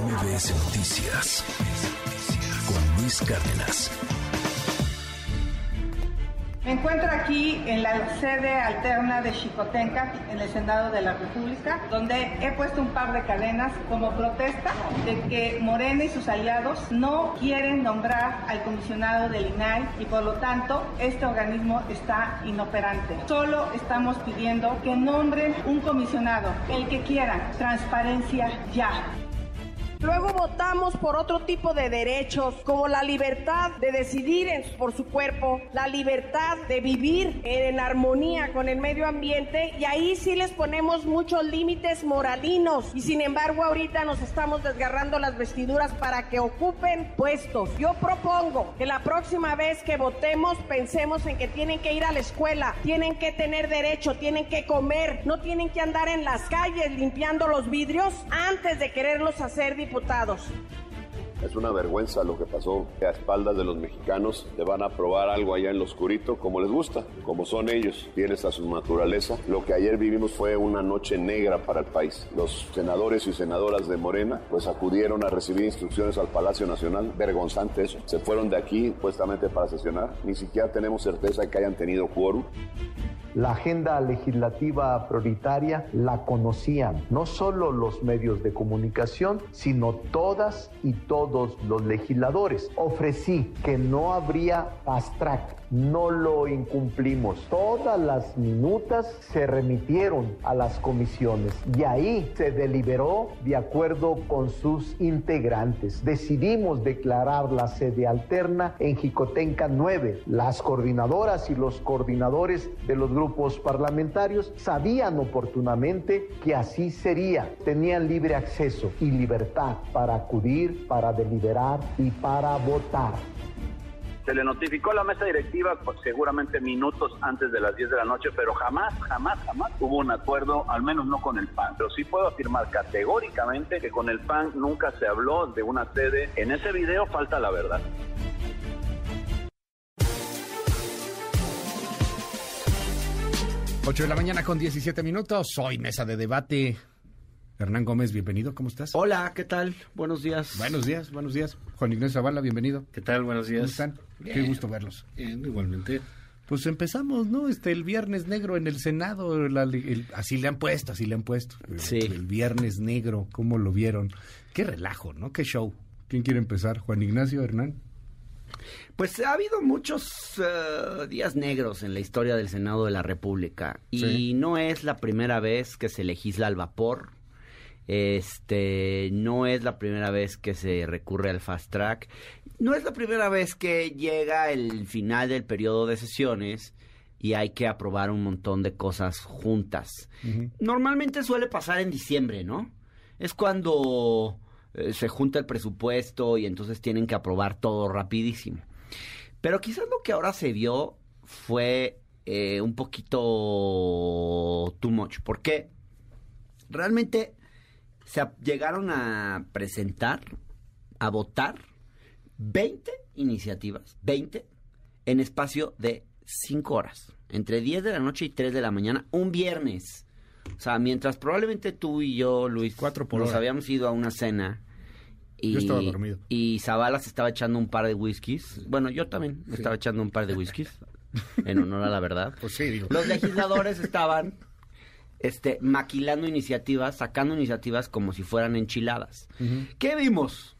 MBS Noticias con Luis Cárdenas. Me encuentro aquí en la sede alterna de Chicotenca, en el Senado de la República, donde he puesto un par de cadenas como protesta de que Morena y sus aliados no quieren nombrar al comisionado del INAI y por lo tanto este organismo está inoperante. Solo estamos pidiendo que nombren un comisionado, el que quieran, transparencia ya. Luego votamos por otro tipo de derechos, como la libertad de decidir por su cuerpo, la libertad de vivir en armonía con el medio ambiente, y ahí sí les ponemos muchos límites moralinos. Y sin embargo, ahorita nos estamos desgarrando las vestiduras para que ocupen puestos. Yo propongo que la próxima vez que votemos pensemos en que tienen que ir a la escuela, tienen que tener derecho, tienen que comer, no tienen que andar en las calles limpiando los vidrios antes de quererlos hacer diputados es una vergüenza lo que pasó a espaldas de los mexicanos. Le van a probar algo allá en lo oscurito como les gusta, como son ellos, fieles a su naturaleza. Lo que ayer vivimos fue una noche negra para el país. Los senadores y senadoras de Morena pues acudieron a recibir instrucciones al Palacio Nacional. Vergonzante eso. Se fueron de aquí puestamente para sesionar. Ni siquiera tenemos certeza de que hayan tenido quórum. La agenda legislativa prioritaria la conocían no solo los medios de comunicación, sino todas y todos los legisladores. Ofrecí que no habría fast no lo incumplimos. Todas las minutas se remitieron a las comisiones y ahí se deliberó de acuerdo con sus integrantes. Decidimos declarar la sede alterna en Jicotenca 9. Las coordinadoras y los coordinadores de los grupos parlamentarios sabían oportunamente que así sería. Tenían libre acceso y libertad para acudir, para deliberar y para votar. Se le notificó a la mesa directiva pues, seguramente minutos antes de las 10 de la noche, pero jamás, jamás, jamás hubo un acuerdo, al menos no con el PAN. Pero sí puedo afirmar categóricamente que con el PAN nunca se habló de una sede. En ese video falta la verdad. Ocho de la mañana con 17 minutos. Hoy mesa de debate. Hernán Gómez, bienvenido, ¿cómo estás? Hola, ¿qué tal? Buenos días. Buenos días, buenos días. Juan Ignacio Zavala, bienvenido. ¿Qué tal? Buenos días. ¿Cómo están? Qué gusto verlos. Bien, igualmente. Pues empezamos, ¿no? Este, el Viernes Negro en el Senado, así le han puesto, así le han puesto. Sí. El Viernes Negro, ¿cómo lo vieron? Qué relajo, ¿no? Qué show. ¿Quién quiere empezar? ¿Juan Ignacio, Hernán? Pues ha habido muchos eh, días negros en la historia del Senado de la República y no es la primera vez que se legisla al vapor este no es la primera vez que se recurre al fast track. No es la primera vez que llega el final del periodo de sesiones y hay que aprobar un montón de cosas juntas. Normalmente suele pasar en diciembre, ¿no? Es cuando eh, se junta el presupuesto y entonces tienen que aprobar todo rapidísimo. Pero quizás lo que ahora se vio fue eh, un poquito too much. ¿Por qué? Realmente se llegaron a presentar, a votar 20 iniciativas, 20, en espacio de 5 horas, entre 10 de la noche y 3 de la mañana, un viernes. O sea, mientras probablemente tú y yo, Luis, Cuatro por nos hora. habíamos ido a una cena. Y, Yo estaba dormido. Y Zavala se estaba echando un par de whiskies. Bueno, yo también me estaba echando un par de whiskies, en honor a la verdad. Pues sí, digo. Los legisladores estaban este, maquilando iniciativas, sacando iniciativas como si fueran enchiladas. ¿Qué vimos?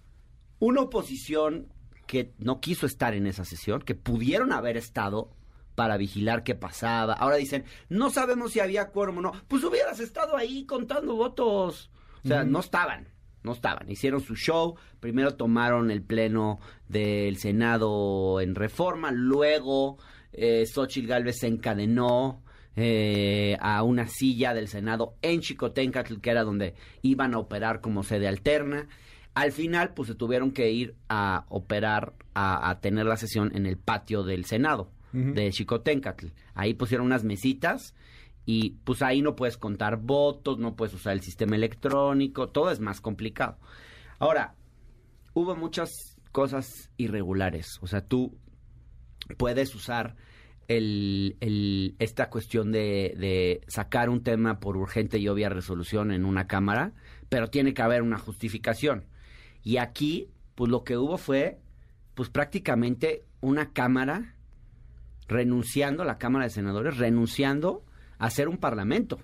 Una oposición que no quiso estar en esa sesión, que pudieron haber estado para vigilar qué pasaba. Ahora dicen, no sabemos si había quórum o no. Pues hubieras estado ahí contando votos. O sea, no estaban, no estaban. Hicieron su show, primero tomaron el pleno del Senado en reforma, luego eh, Xochitl Galvez se encadenó eh, a una silla del Senado en Chicotencatl, que era donde iban a operar como sede alterna. Al final, pues se tuvieron que ir a operar, a, a tener la sesión en el patio del Senado de Chicotencatl. Ahí pusieron unas mesitas y pues ahí no puedes contar votos, no puedes usar el sistema electrónico, todo es más complicado. Ahora, hubo muchas cosas irregulares, o sea, tú puedes usar el, el- esta cuestión de, de sacar un tema por urgente y obvia resolución en una cámara, pero tiene que haber una justificación. Y aquí, pues lo que hubo fue, pues prácticamente una Cámara renunciando, la Cámara de Senadores, renunciando a ser un Parlamento.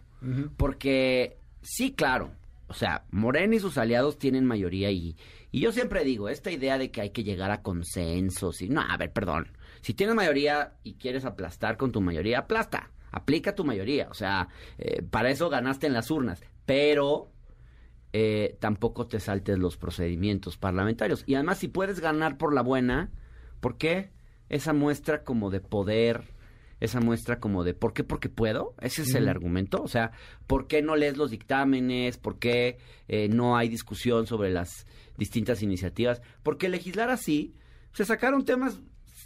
Porque, sí, claro, o sea, Morena y sus aliados tienen mayoría y, y yo siempre digo, esta idea de que hay que llegar a consensos y, no, a ver, perdón, si tienes mayoría y quieres aplastar con tu mayoría, aplasta, aplica tu mayoría, o sea, eh, para eso ganaste en las urnas, pero eh, tampoco te saltes los procedimientos parlamentarios. Y además, si puedes ganar por la buena, ¿por qué? Esa muestra como de poder, esa muestra como de ¿por qué? Porque puedo. Ese es el argumento. O sea, ¿por qué no lees los dictámenes? ¿Por qué eh, no hay discusión sobre las distintas iniciativas? Porque legislar así, se sacaron temas,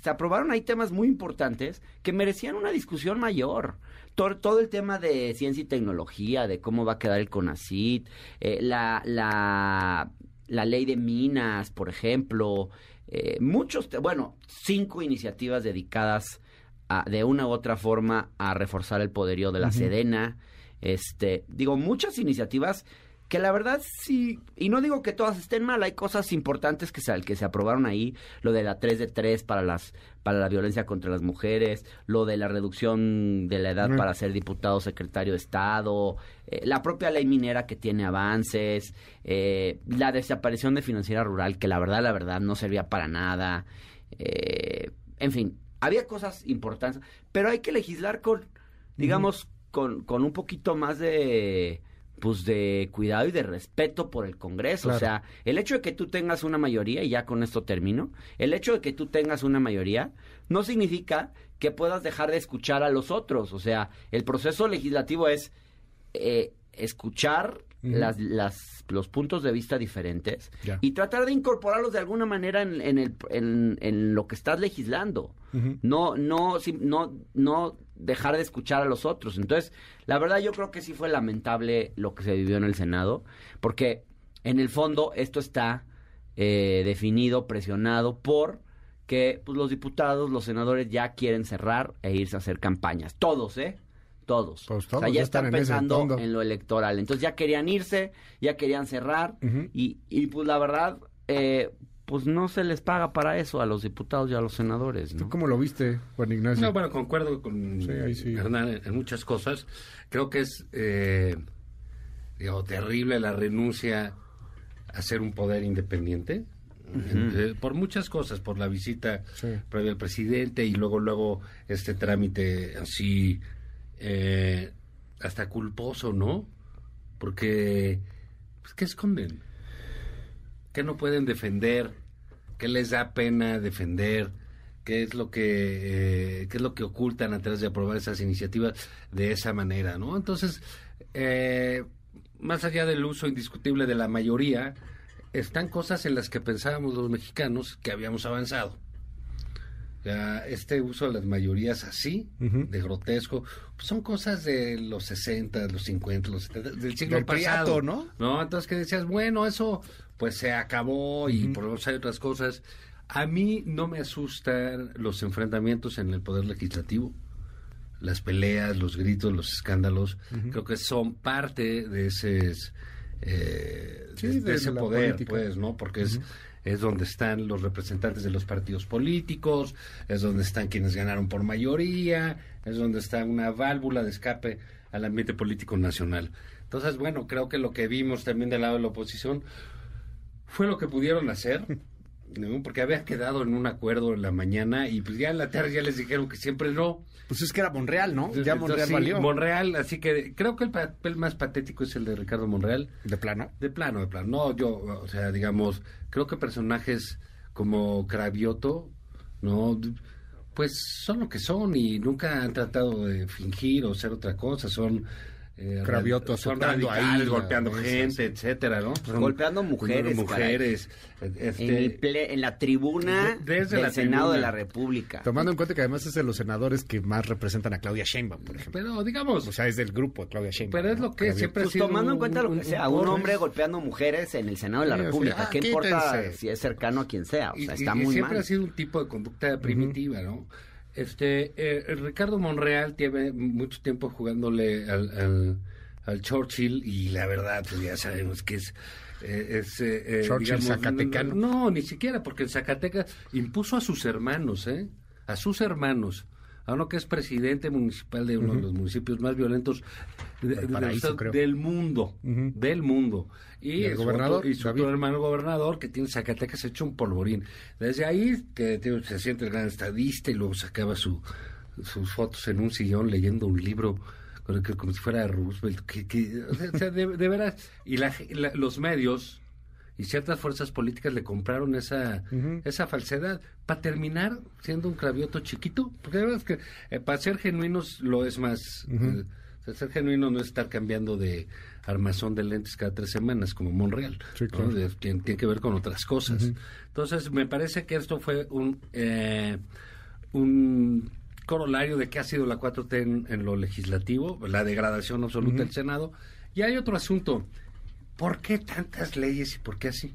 se aprobaron ahí temas muy importantes que merecían una discusión mayor. Todo, todo el tema de ciencia y tecnología, de cómo va a quedar el CONACIT, eh, la, la, la ley de minas, por ejemplo, eh, muchos, bueno, cinco iniciativas dedicadas a, de una u otra forma a reforzar el poderío de la Sedena. Este, digo, muchas iniciativas que la verdad sí, y no digo que todas estén mal, hay cosas importantes que se, que se aprobaron ahí, lo de la 3 de 3 para las para la violencia contra las mujeres, lo de la reducción de la edad Mm. para ser diputado secretario de Estado, eh, la propia ley minera que tiene avances, eh, la desaparición de financiera rural que la verdad, la verdad no servía para nada, eh, en fin, había cosas importantes, pero hay que legislar con, digamos, con, con un poquito más de pues de cuidado y de respeto por el Congreso. Claro. O sea, el hecho de que tú tengas una mayoría, y ya con esto termino, el hecho de que tú tengas una mayoría no significa que puedas dejar de escuchar a los otros. O sea, el proceso legislativo es eh, escuchar Las, las- los puntos de vista diferentes y tratar de incorporarlos de alguna manera en, en el, en, en lo que estás legislando. No, no, no, no dejar de escuchar a los otros. Entonces, la verdad yo creo que sí fue lamentable lo que se vivió en el Senado, porque en el fondo esto está eh, definido, presionado por que pues, los diputados, los senadores ya quieren cerrar e irse a hacer campañas. Todos, ¿eh? Todos. Pues o sea, ya ya están pensando en lo electoral. Entonces ya querían irse, ya querían cerrar y, y pues la verdad, eh, pues no se les paga para eso a los diputados y a los senadores, ¿Tú ¿no? cómo lo viste, Juan Ignacio? No, bueno, concuerdo con Sí, ahí sí. Hernán en, en muchas cosas. Creo que es, eh, digo, terrible la renuncia a ser un poder independiente. Eh, por muchas cosas, por la visita Sí. previa al presidente y luego, luego este trámite así, eh, hasta culposo, ¿no? Porque, pues, ¿qué esconden? ¿Qué no pueden defender? ¿Qué les da pena defender? ¿Qué es lo que eh, qué es lo que ocultan a través de aprobar esas iniciativas de esa manera, ¿no? Entonces, eh, más allá del uso indiscutible de la mayoría, están cosas en las que pensábamos los mexicanos que habíamos avanzado. Este uso de las mayorías así, de grotesco, pues son cosas de los 60, los 50, los 70, del siglo Del pasado. priato, ¿no? ¿no? Entonces que decías, bueno, eso pues se acabó y por lo menos hay otras cosas. A mí no me asustan los enfrentamientos en el poder legislativo. Las peleas, los gritos, los escándalos, creo que son parte de ese, eh, Sí, de, de de ese poder, política. pues, ¿no? Porque es, es donde están los representantes de los partidos políticos, es donde están quienes ganaron por mayoría, es donde está una válvula de escape al ambiente político nacional. Entonces, bueno, creo que lo que vimos también del lado de la oposición fue lo que pudieron hacer, porque había quedado en un acuerdo en la mañana y pues ya en la tarde ya les dijeron que siempre no. Pues es que era Monreal, ¿no? Ya Monreal sí, valió. Monreal, así que creo que el papel más patético es el de Ricardo Monreal. De plano. De plano, de plano. No, yo, o sea, digamos, creo que personajes como Cravioto, ¿no? Pues son lo que son y nunca han tratado de fingir o ser otra cosa. Son. Eh, radicales, ahí golpeando gente, etcétera, ¿no? Son- Golpeando mujeres, mujeres. En, Este, el ple- en la tribuna desde del la Senado tribuna. de la República. Tomando en cuenta que además es de los senadores que más representan a Claudia Sheinbaum, por ejemplo. pero digamos, O sea, es del grupo de Claudia Sheinbaum. pero es lo que siempre ha Pues sido tomando en cuenta lo un- que sea, un- un un- hombre golpeando mujeres en el Senado de la Sí, o sea, República. ah, ¿Qué importa si es cercano a quien sea? O sea, y- está y muy siempre mal. ha sido un tipo de conducta primitiva, ¿no? Este, eh, Ricardo Monreal tiene mucho tiempo jugándole al, al, al Churchill y la verdad, pues ya sabemos que es eh, es, eh, eh, Churchill digamos, zacatecano. No, ni siquiera, porque en Zacatecas impuso a sus hermanos, ¿eh? A sus hermanos. A uno que es presidente municipal de uno de los municipios más violentos de- de- Valparaíso, de- creo. del mundo. Del mundo. Y, ¿Y el su gobernador, otro- y su David? otro hermano gobernador que tiene Zacatecas hecho un polvorín. Desde ahí que tío, se siente el gran estadista y luego sacaba su, sus fotos en un sillón leyendo un libro como si fuera Roosevelt. Que, que- o sea, o sea, de, de veras. Y la- la- los medios y ciertas fuerzas políticas le compraron esa, esa falsedad para terminar siendo un cravioto chiquito. Porque de verdad es que eh, para ser genuinos lo es más. eh, ser genuino no es estar cambiando de armazón de lentes cada tres semanas como Monreal. Tiene, tiene que ver con otras cosas. Entonces, me parece que esto fue un, eh, un corolario de qué ha sido la 4T en, en lo legislativo, la degradación absoluta del Senado. Y hay otro asunto. ¿Por qué tantas leyes y por qué así?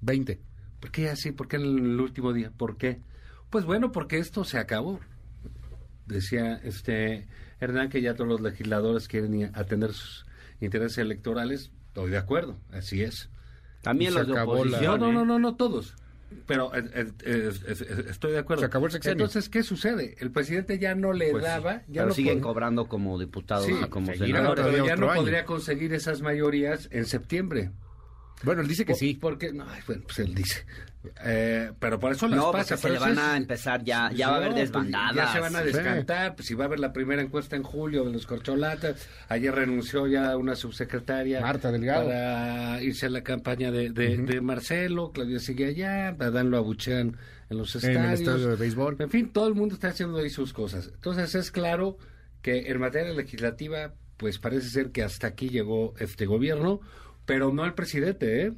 20. ¿Por qué así? ¿Por qué en el último día? ¿Por qué? Pues bueno, porque esto se acabó. Decía este Hernán que ya todos los legisladores quieren atender sus intereses electorales. Estoy de acuerdo, así es. También Y los de la- oposición. No, no, ¿eh? no, no, no todos. Pero eh, eh, eh, estoy de acuerdo. Se acabó el sexenio. Entonces, ¿qué sucede? El presidente ya no le Pues, daba, ya pero no siguen cobrando como diputados Sí, y como senadores. pero ya no año. podría conseguir esas mayorías en septiembre. Bueno, él dice que Por- sí. Porque, no, bueno, pues él dice. Eh, pero por eso las No, pasa. porque se le van a empezar ya, ya va a haber pues, desbandadas. ya se van a Sí. descantar, pues si va a haber la primera encuesta en julio de los corcholatas. Ayer renunció ya una subsecretaria. Marta Delgado. Para irse a la campaña de, de, de Marcelo. Claudia sigue allá. Adán lo abuchean en los En el estadios. estadio de béisbol. En fin, todo el mundo está haciendo ahí sus cosas. Entonces es claro que en materia legislativa, pues parece ser que hasta aquí llegó este gobierno, pero no el presidente, ¿eh?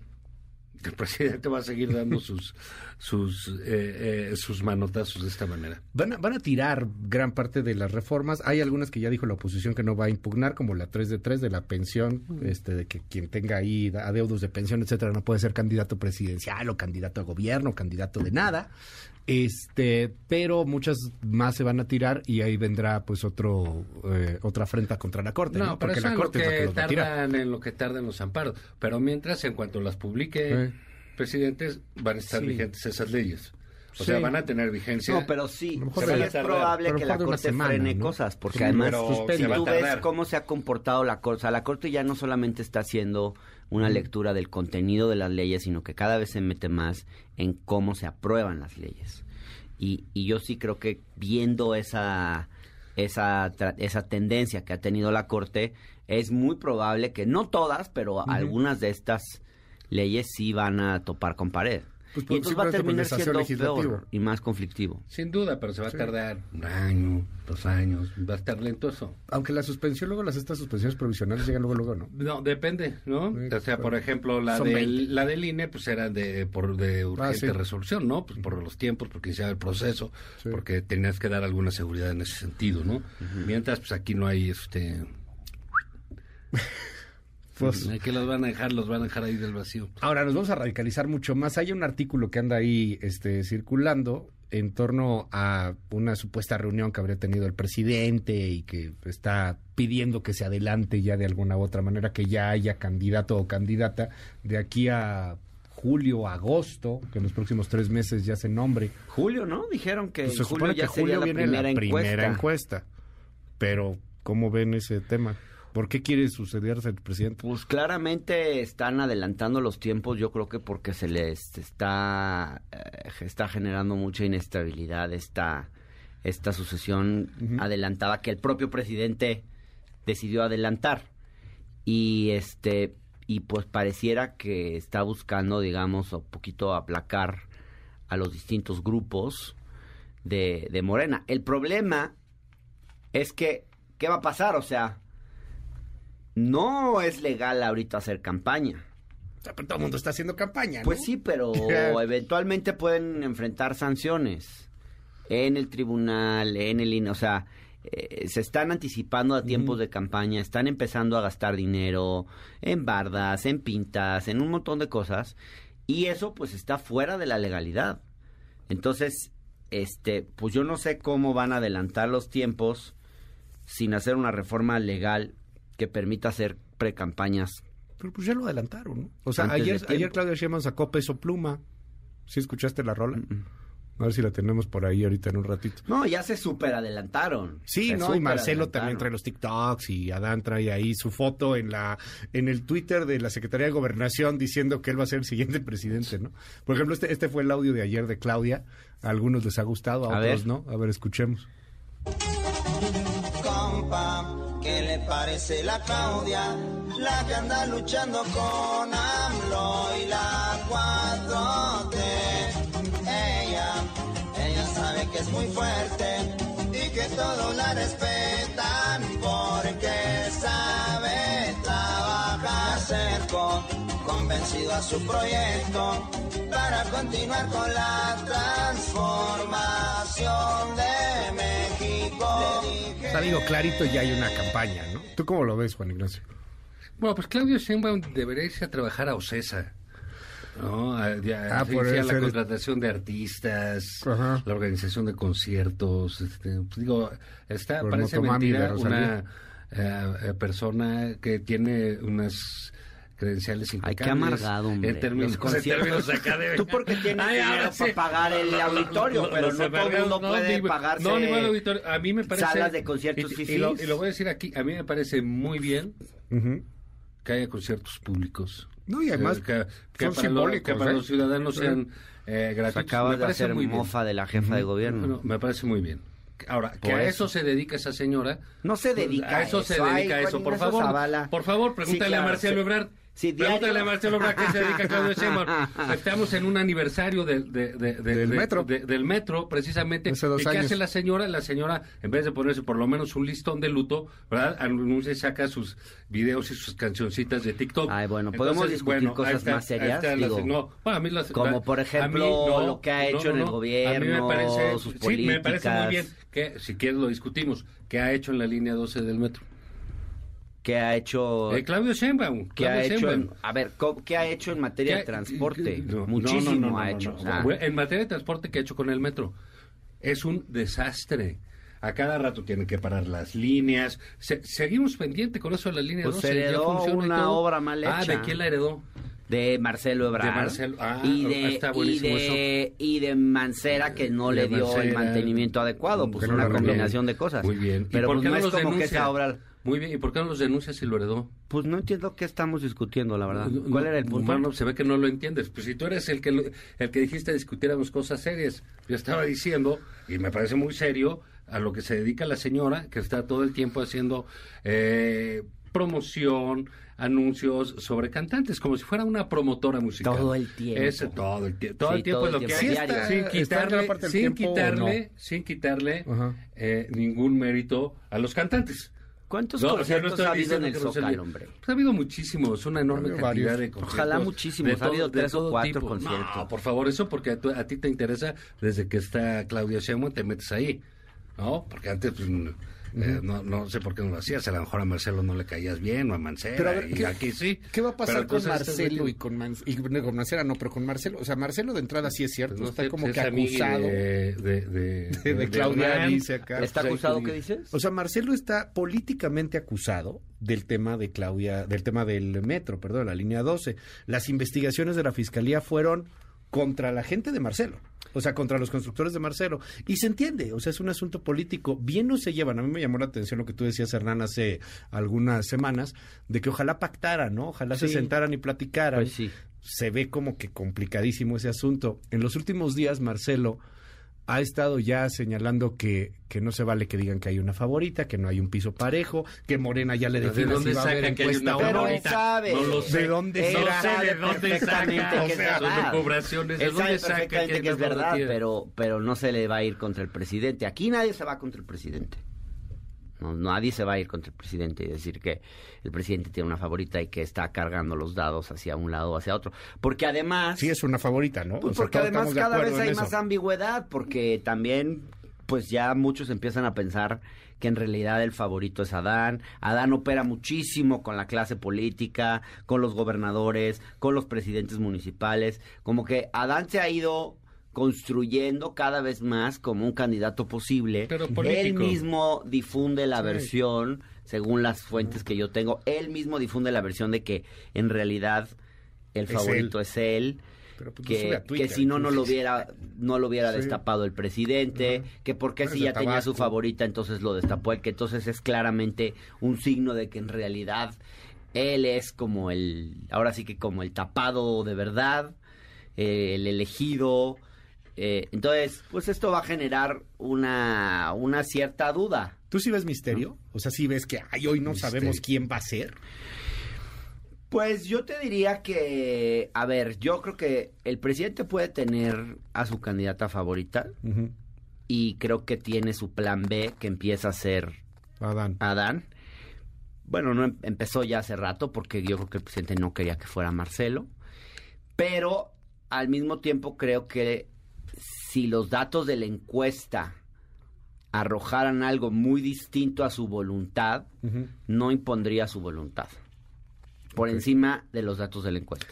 El presidente va a seguir dando sus sus eh, eh, sus manotazos de esta manera. Van a, van a tirar gran parte de las reformas. Hay algunas que ya dijo la oposición que no va a impugnar, como la 3 de 3 de la pensión, este, de que quien tenga ahí adeudos de pensión, etcétera, no puede ser candidato presidencial o candidato a gobierno, candidato de nada. Este, pero muchas más se van a tirar y ahí vendrá pues otro eh, otra afrenta contra la corte, ¿no? No, pero porque eso la en lo corte es la que que los va a tirar. tardan en lo que tardan los amparos. Pero mientras, en cuanto las publique presidentes, van a estar Sí. vigentes esas leyes. O Sí. sea, van a tener vigencia. No, pero sí, sí es probable que la Corte semana, frene ¿no? cosas, porque Sí, además si tú ves cómo se ha comportado la Corte, o sea, la Corte ya no solamente está haciendo una lectura del contenido de las leyes, sino que cada vez se mete más en cómo se aprueban las leyes. Y, y yo sí creo que viendo esa, esa, esa tendencia que ha tenido la Corte, es muy probable que no todas, pero algunas de estas leyes sí van a topar con pared. Pues por- y entonces va a terminar siendo legislativo. peor y más conflictivo. Sin duda, pero se va a tardar un año, dos años, va a estar lento eso. Aunque la suspensión, luego las estas suspensiones provisionales llegan luego, luego, ¿no? No, depende, ¿no? Sí, o sea, por ejemplo, la del, 20. la del INE, pues era de, por, de urgente sí. resolución, ¿no? Pues por los tiempos, porque iniciaba el proceso, Sí. porque tenías que dar alguna seguridad en ese sentido, ¿no? Mientras, pues aquí no hay, este... Pues- que los van a dejar, los van a dejar ahí del vacío. Ahora nos vamos a radicalizar mucho más. Hay un artículo que anda ahí este, circulando en torno a una supuesta reunión que habría tenido el presidente y que está pidiendo que se adelante ya de alguna u otra manera, que ya haya candidato o candidata de aquí a julio, agosto, que en los próximos tres meses ya se nombre. Julio, ¿no? Dijeron que Pues en se julio supone ya que sería julio la viene primera, la primera encuesta. encuesta. Pero, ¿cómo ven ese tema? ¿Por qué quiere sucederse el presidente? Pues claramente están adelantando los tiempos, yo creo que porque se les está, eh, está generando mucha inestabilidad esta, esta sucesión adelantada que el propio presidente decidió adelantar. Y este y pues pareciera que está buscando, digamos, un poquito aplacar a los distintos grupos de, de Morena. El problema es que, ¿qué va a pasar? O sea, no es legal ahorita hacer campaña. O sea, pero todo el mundo está haciendo campaña, ¿no? Pues sí, pero eventualmente pueden enfrentar sanciones en el tribunal, en el INE, o sea, eh, se están anticipando a tiempos de campaña, están empezando a gastar dinero en bardas, en pintas, en un montón de cosas, y eso pues está fuera de la legalidad. Entonces, este, pues yo no sé cómo van a adelantar los tiempos sin hacer una reforma legal que permita hacer precampañas Pero pues ya lo adelantaron, ¿no? O sea, ayer, ayer Claudia Sheinbaum sacó peso pluma. ¿Sí escuchaste la rola? A ver si la tenemos por ahí ahorita en un ratito. No, ya se super adelantaron. Sí, Se ¿no? Y Marcelo también trae los TikToks y Adán trae ahí su foto en la en el Twitter de la Secretaría de Gobernación diciendo que él va a ser el siguiente presidente, ¿no? Por ejemplo, este, este fue el audio de ayer de Claudia. A algunos les ha gustado, a, A otros ver. no. A ver, escuchemos. compa, ¿qué le parece la Claudia? La que anda luchando con AMLO y la 4T. Ella, ella sabe que es muy fuerte y que todos la respetan porque sabe trabajar. Acerco, convencido a su proyecto para continuar con la transformación de México. Le dije- O sea, digo, clarito ya hay una campaña, ¿no? ¿Tú cómo lo ves, Juan Ignacio? Bueno, pues Claudio Sheinbaum debería irse a trabajar a OCESA. ¿no? A, Ah, por la contratación de artistas, Ajá. la organización de conciertos. este, pues digo, está, Por parece mentira una eh, eh, persona que tiene unas credenciales Ay, impecables. qué amargado, hombre. En términos, Los en términos académicos. Tú porque tienes Ay, dinero sí. para pagar el auditorio, pero los no todo el mundo puede ni- pagarse No, ni el auditorio. A mí me parece... salas de conciertos y, y lo, y lo voy a decir aquí. A mí me parece muy bien Ujú. que haya conciertos públicos. No, y además Eh, que, que son para, lo- simbólicos, que para ¿eh? los ciudadanos sean eh, gratuitos. Acabas me de hacer muy bien. mofa de la jefa de gobierno. Bueno, me parece muy bien. Ahora, que a eso. eso se dedica esa señora. No se pues, dedica a eso. a se eso. dedica a Ay, eso. Por favor, Zavala. por favor, pregúntale Sí, claro, a Marcelo sí. Ebrard. Sí. Pregúntale a Marcelo Ebrard qué se dedica a Claudio Sheinbaum. Estamos en un aniversario de- de- de- de- Del de- metro. de- del metro, precisamente. Hace dos ¿Y qué años. hace la señora? La señora, en vez de ponerse por lo menos un listón de luto, ¿verdad? Anuncia y saca sus videos y sus cancioncitas de TikTok. Ay, bueno, podemos discutir ahí cosas más ahí serias, digo. no, bueno, a mí las- Como, por ejemplo, mí no, lo que ha hecho en el A mí me gobierno, parece, sus sí, me parece muy políticas. bien que, si quieres lo discutimos, ¿qué ha hecho en la línea 12 del metro? ¿Qué ha hecho? Eh, Claudio Sheinbaum. ¿Qué ha hecho? En, a ver, ¿cómo- ¿qué ha hecho en materia de ¿Qué- transporte? no, Muchísimo no, no, no, ha hecho. En materia de transporte, ¿qué ha hecho con el metro? Es un desastre. A cada rato tienen que parar las líneas. Se- seguimos pendiente con eso de la línea Pues 12. ya heredó funciona y una obra mal Ah, hecha. ¿de quién la heredó? De Marcelo Ebrard. De Marcelo- ah, y, de, está y, de, y de Mancera que no le dio el mantenimiento adecuado. Pues Que una combinación de cosas. Muy bien. ¿Y Pero por pues qué no no es los como que denuncia? esa obra... Muy bien. ¿Y por qué no los denuncia si lo heredó? Pues no entiendo qué estamos discutiendo, la verdad. No, ¿Cuál era el punto? Mano, se ve que no lo entiendes. Pues si tú eres el que, lo- el que dijiste discutiéramos cosas serias. Yo estaba diciendo, y me parece muy serio, a lo que se dedica la señora, que está todo el tiempo haciendo eh, promoción, anuncios sobre cantantes, como si fuera una promotora musical. Todo el tiempo. Ese, todo el tiempo. Todo Sí, el tiempo todo es el lo que hay. Sí sin quitarle, sin tiempo, ¿o quitarle, no? sin quitarle eh, ningún mérito a los cantantes. ¿Cuántos No, o sea, no conciertos ha habido en el Zócalo, hombre? Pues ha habido muchísimos, una enorme cantidad varios. de conciertos. Ojalá muchísimos, ha habido tres o todo cuatro tipo. conciertos. No, por favor, eso porque a, tu- a ti te interesa desde que está Claudia Sheinbaum te metes ahí, ¿no? Porque antes pues, eh, no, no sé por qué no lo hacías, a lo mejor a Marcelo no le caías bien o a Mancera, Pero a ver, y ¿qué, aquí sí. ¿qué va a pasar con estás Marcelo y con, Man- y con Mancera? No, pero con Marcelo, o sea, Marcelo de entrada sí es cierto, Pues no está como que acusado. de, de, de, de Claudia dice acá. ¿Está Pues, acusado qué dices? O sea, Marcelo está políticamente acusado del tema de Claudia, del tema del metro, perdón, la línea 12. Las investigaciones de la fiscalía fueron contra la gente de Marcelo. O sea, contra los constructores de Marcelo. Y se entiende, o sea, es un asunto político. Bien no se llevan. A mí me llamó la atención lo que tú decías, Hernán, hace algunas semanas, de que ojalá pactaran, ¿no? Ojalá se sentaran y platicaran. Pues sí. Se ve como que complicadísimo ese asunto. En los últimos días, Marcelo ha estado ya señalando que, que no se vale que digan que hay una favorita, que no hay un piso parejo, que Morena ya le ¿De define dónde si va a haber que hay encuesta una o Pero no. él favorita? sabe. No lo sé. ¿De dónde será? sabe de dónde saca, que o sea, es verdad. son elucubraciones, ¿de dónde saca que que es verdad, pero, pero no se le va a ir contra el presidente. Aquí nadie se va contra el presidente. No, nadie se va a ir contra el presidente y decir que el presidente tiene una favorita y que está cargando los dados hacia un lado o hacia otro. Porque además... Sí, es una favorita, ¿no? Pues O sea, porque además cada vez hay más ambigüedad, porque también, pues ya muchos empiezan a pensar que en realidad el favorito es Adán. Adán opera muchísimo con la clase política, con los gobernadores, con los presidentes municipales. Como que Adán se ha ido construyendo cada vez más como un candidato posible. Pero Él mismo difunde la Sí. versión según las fuentes que yo tengo. Él mismo difunde la versión de que en realidad el Es favorito él. es él. Pero, pues, que, Twitter, que si no no lo hubiera no lo hubiera Sí. destapado el presidente que porque Bueno, si ya tenía su favorita entonces lo destapó él que entonces es claramente un signo de que en realidad él es como el ahora sí que como el tapado de verdad eh, el elegido eh, entonces pues esto va a generar una una cierta duda ¿Tú sí ves misterio? O sea, sí ves que ay, hoy no Misterio. sabemos quién va a ser. Pues yo te diría que, a ver, yo creo que el presidente puede tener a su candidata favorita y creo que tiene su plan B que empieza a ser Adán. Adán. Bueno, no em- empezó ya hace rato porque yo creo que el presidente no quería que fuera Marcelo, pero al mismo tiempo creo que si los datos de la encuesta arrojaran algo muy distinto a su voluntad, no impondría su voluntad por encima de los datos de la encuesta.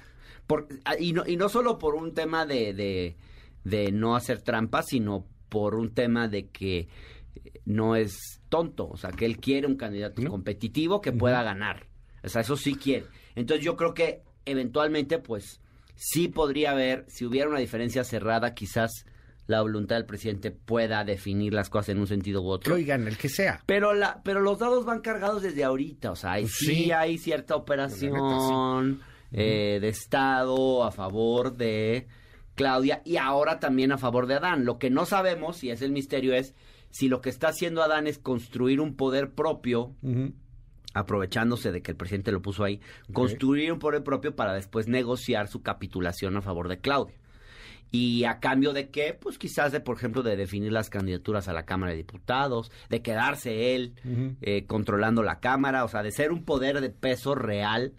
Por- ah, y, no, y no solo por un tema de, de, de no hacer trampas, sino por un tema de que eh, no es tonto, o sea, que él quiere un candidato competitivo que pueda ganar. O sea, eso sí quiere. Entonces yo creo que eventualmente, pues, sí podría haber, si hubiera una diferencia cerrada, quizás la voluntad del presidente pueda definir las cosas en un sentido u Que otro. oigan, el que sea. Pero la, pero los dados van cargados desde ahorita, o sea, Pues sí, sí. hay cierta operación eh, de Estado a favor de Claudia y ahora también a favor de Adán. Lo que no sabemos, y es el misterio, es si lo que está haciendo Adán es construir un poder propio, aprovechándose de que el presidente lo puso ahí, construir un poder propio para después negociar su capitulación a favor de Claudia. Y a cambio de qué, pues quizás de, por ejemplo, de definir las candidaturas a la Cámara de Diputados, de quedarse él eh, controlando la Cámara, o sea, de ser un poder de peso real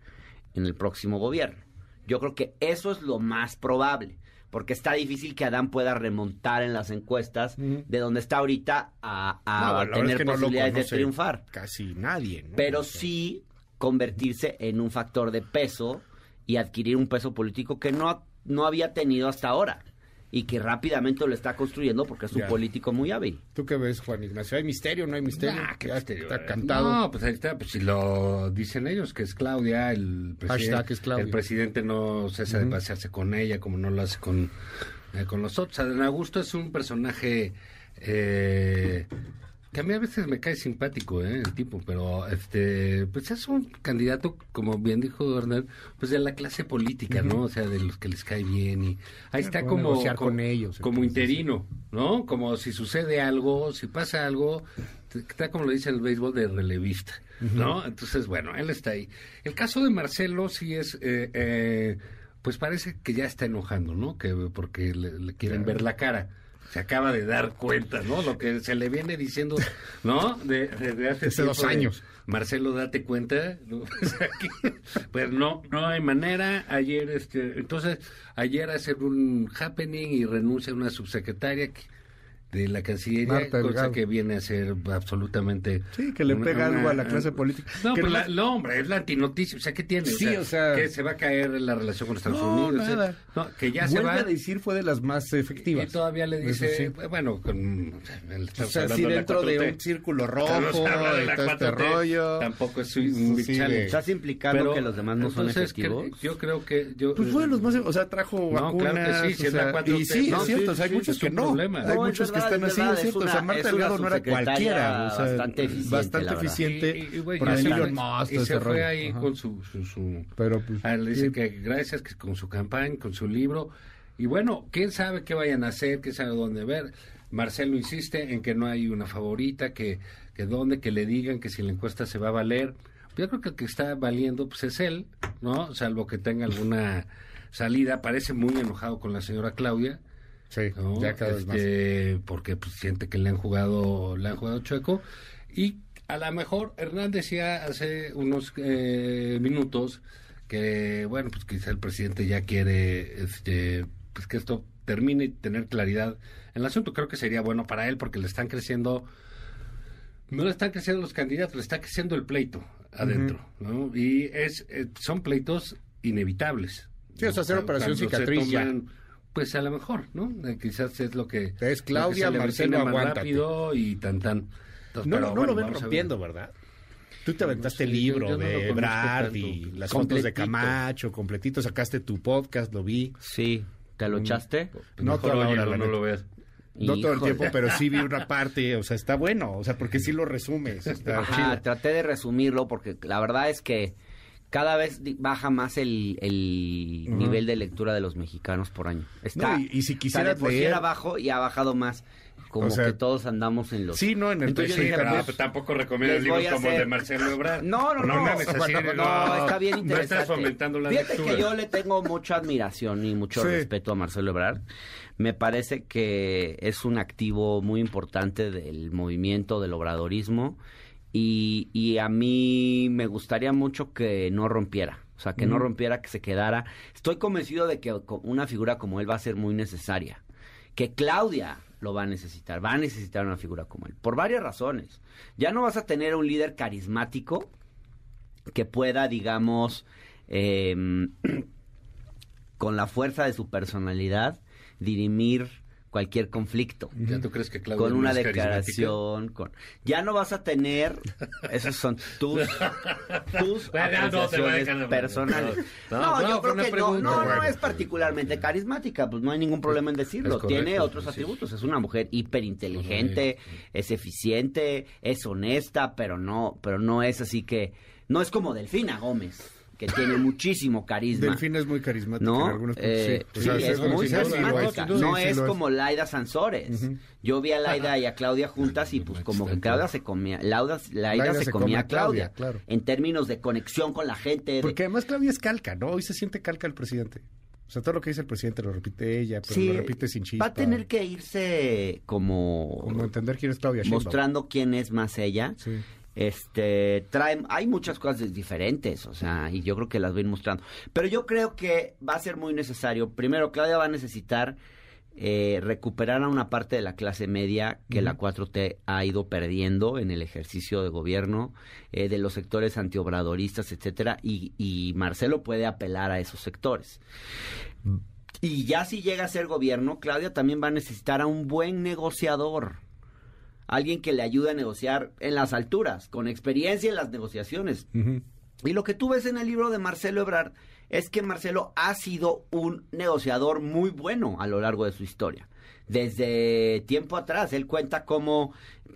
en el próximo gobierno. Yo creo que eso es lo más probable, porque está difícil que Adán pueda remontar en las encuestas de donde está ahorita a, No, tener es que no lo posibilidades de triunfar. Casi nadie, ¿no? pero sí convertirse en un factor de peso y adquirir un peso político que no, no había tenido hasta ahora y que rápidamente lo está construyendo porque es un Ya. político muy hábil. ¿Tú qué ves, Juan Ignacio? ¿Hay misterio o no hay misterio? Ah, qué Ya misterio, está eh. cantado. No, pues ahí está, pues si lo dicen ellos, que es Claudia, el presidente, Hashtag es Claudia. el presidente no cesa de pasearse con ella como no lo hace con, eh, con los otros. Adán Augusto es un personaje eh, que a mí a veces me cae simpático, eh, el tipo, pero este, pues es un candidato, como bien dijo Hernán, pues de la clase política, ¿no? O sea, de los que les cae bien y ahí está como, como, con ellos, como interino, ¿no? Como si sucede algo, si pasa algo, está como lo dice el béisbol de relevista, ¿no? Entonces, bueno, él está ahí. El caso de Marcelo sí es, eh, eh, pues parece que ya está enojando, ¿no? Que porque le, le quieren ver la cara. Se acaba de dar cuenta, ¿no? Lo que se le viene diciendo, ¿no? De, desde hace dos de, años. Marcelo, date cuenta. Pues pues no, no hay manera. Ayer, este, entonces, ayer hacen un happening y renuncia una subsecretaria que- de la Cancillería, Marta cosa Delgado. que viene a ser absolutamente... Sí, que le una- pega algo a la clase política. No, pero la- no, hombre, es la antinoticia. O sea, ¿qué tiene? Sí, o sea- Que se va a caer la relación con Estados No, Unidos. nada. No, que ya se Vuelve va... a decir fue de las más efectivas. Y todavía le dice, sí. bueno, con... el- O sea, de la dentro de 4T. un círculo rojo de la todo este 4T, rollo. Tampoco es un Sí, de-. ¿Estás implicando Pero, que los demás no son entonces, que- efectivos? yo creo que... Yo, Pues fue de los más, o sea, trajo No, vacunas. claro que sí, si o es la sea, 4T, y sí, es cierto, o sea, hay muchos que no. Hay muchos que están es así, es cierto. o sea, una- Marta una Delgado no era cualquiera. O sea, bastante eficiente, bastante. Y- y, güey, por Elon fue- Musk, y se fue rollo. ahí Ajá. con su... su, su- Pero pues. Ah, le dice que gracias que con su campaña, con su libro. Y bueno, quién sabe qué vayan a hacer, quién sabe dónde ver. Marcelo insiste en que no hay una favorita, que, que dónde, que le digan que si la encuesta se va a valer. Yo creo que el que está valiendo pues es él, ¿no? Salvo que tenga alguna salida. Parece muy enojado con la señora Claudia. Sí, ¿no? ya cada vez más. Porque pues, siente que le han jugado le han jugado chueco y a lo mejor Hernán decía hace unos eh, minutos que bueno pues quizá el presidente ya quiere este pues que esto termine y tener claridad en el asunto creo que sería bueno para él porque le están creciendo no le están creciendo los candidatos le está creciendo el pleito adentro ¿no? y es eh, son pleitos inevitables Sí, o sea, hacer operación se cicatriz ya. Pues a lo mejor, ¿no? Eh, quizás es lo que... Es Claudia, lo que Marcelo, más rápido y tan tan. Entonces, No, pero no bueno, lo ven rompiendo, ¿verdad? Tú te aventaste el sé, libro yo no de Ebrard tanto. y las fotos de. Camacho, completito, sacaste tu podcast, lo vi. Sí, ¿te lo echaste? No Mejor toda la hora, no lo veas. No todo el tiempo, pero sí vi una parte, o sea, está bueno, o sea, porque sí lo resumes, está Ajá, chido. traté de resumirlo porque la verdad es que cada vez baja más el, el nivel de lectura de los mexicanos por año. Está, No, y- y si sí leer- era bajo y ha bajado más. Como O sea, que todos andamos en los... Sí, no, en el Entonces dije, pues, pero tampoco recomiendo les libros como el de Marcelo Ebrard. No, no, no. así, no, no, está bien No interesante. estás fomentando la Fíjate lectura. que yo le tengo mucha admiración y mucho Sí. respeto a Marcelo Ebrard. Me parece que es un activo muy importante del movimiento del obradorismo y, y a mí me gustaría mucho que no rompiera. O sea, que no rompiera, que se quedara. Estoy convencido de que una figura como él va a ser muy necesaria. Que Claudia lo va a necesitar. Va a necesitar una figura como él. Por varias razones. Ya no vas a tener un líder carismático que pueda, digamos, em, con la fuerza de su personalidad, dirimir cualquier conflicto. ¿Ya tú crees que Claudia Con no una es declaración, con... Ya no vas a tener... Esos son tus, tus no, de- personales. No, No, no, yo creo que no, no, no es particularmente carismática, pues no hay ningún problema en decirlo. Correcto, Tiene otros atributos. Es una mujer hiperinteligente, es eficiente, es honesta, pero no, pero no es así que... No es como Delfina Gómez, que tiene muchísimo carisma. Delfín es muy carismático ¿no? en algunos puntos, Eh, sí. sí, O sea, es muy sí, carismática. no Sí, es como Laida Sansores. Yo vi a Laida y a Claudia juntas y pues como que Claudia se comía, Laida, Laida se, comía a Claudia, claro. en términos de conexión con la gente. de- Porque además Claudia es calca, ¿no? Hoy se siente calca el presidente. O sea, todo lo que dice el presidente lo repite ella, pero Sí, lo repite sin chispa. va a tener que irse como, Como entender quién es Claudia Sheinbaum. mostrando quién es más ella. Sí. Este, trae, hay muchas cosas diferentes, o sea, y yo creo que las voy a ir mostrando. Pero yo creo que va a ser muy necesario. Primero, Claudia va a necesitar eh, recuperar a una parte de la clase media que la 4T ha ido perdiendo en el ejercicio de gobierno, eh, de los sectores antiobradoristas, etcétera, y, y Marcelo puede apelar a esos sectores. Y ya si llega a ser gobierno, Claudia también va a necesitar a un buen negociador. Alguien que le ayude a negociar en las alturas, con experiencia en las negociaciones. Y lo que tú ves en el libro de Marcelo Ebrard es que Marcelo ha sido un negociador muy bueno a lo largo de su historia. Desde tiempo atrás, él cuenta cómo,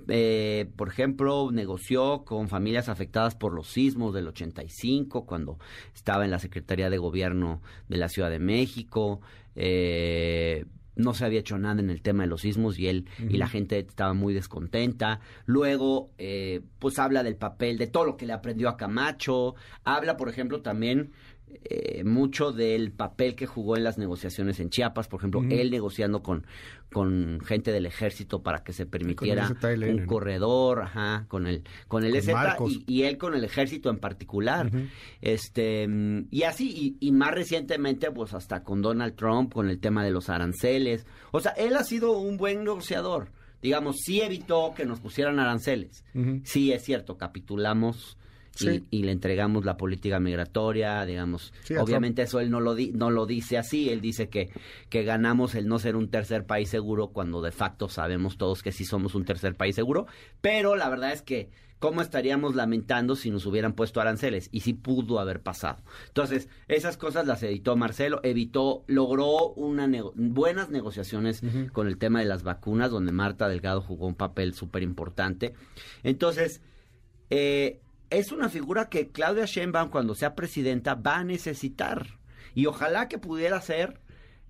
eh, por ejemplo, negoció con familias afectadas por los sismos del 85, cuando estaba en la Secretaría de Gobierno de la Ciudad de México. eh, no se había hecho nada en el tema de los sismos y él y la gente estaba muy descontenta. Luego, eh, pues habla del papel, de todo lo que le aprendió a Camacho. Habla, por ejemplo, también eh, mucho del papel que jugó en las negociaciones en Chiapas, por ejemplo, él negociando con, con gente del ejército para que se permitiera un ¿no? corredor, ajá, con el, con el Con EZ y, y él con el ejército en particular. Este, y así, y, y más recientemente, pues hasta con Donald Trump, con el tema de los aranceles. O sea, él ha sido un buen negociador. Digamos, sí evitó que nos pusieran aranceles. Sí, es cierto, capitulamos Sí. y le entregamos la política migratoria, digamos. Sí, Obviamente eso él no lo, di- no lo dice así, él dice que, que ganamos el no ser un tercer país seguro cuando de facto sabemos todos que sí somos un tercer país seguro, pero la verdad es que ¿cómo estaríamos lamentando si nos hubieran puesto aranceles? Y sí pudo haber pasado. Entonces, esas cosas las evitó Marcelo, evitó, logró una nego- buenas negociaciones con el tema de las vacunas, donde Marta Delgado jugó un papel súper importante. Entonces, eh, es una figura que Claudia Sheinbaum cuando sea presidenta va a necesitar. Y ojalá que pudiera ser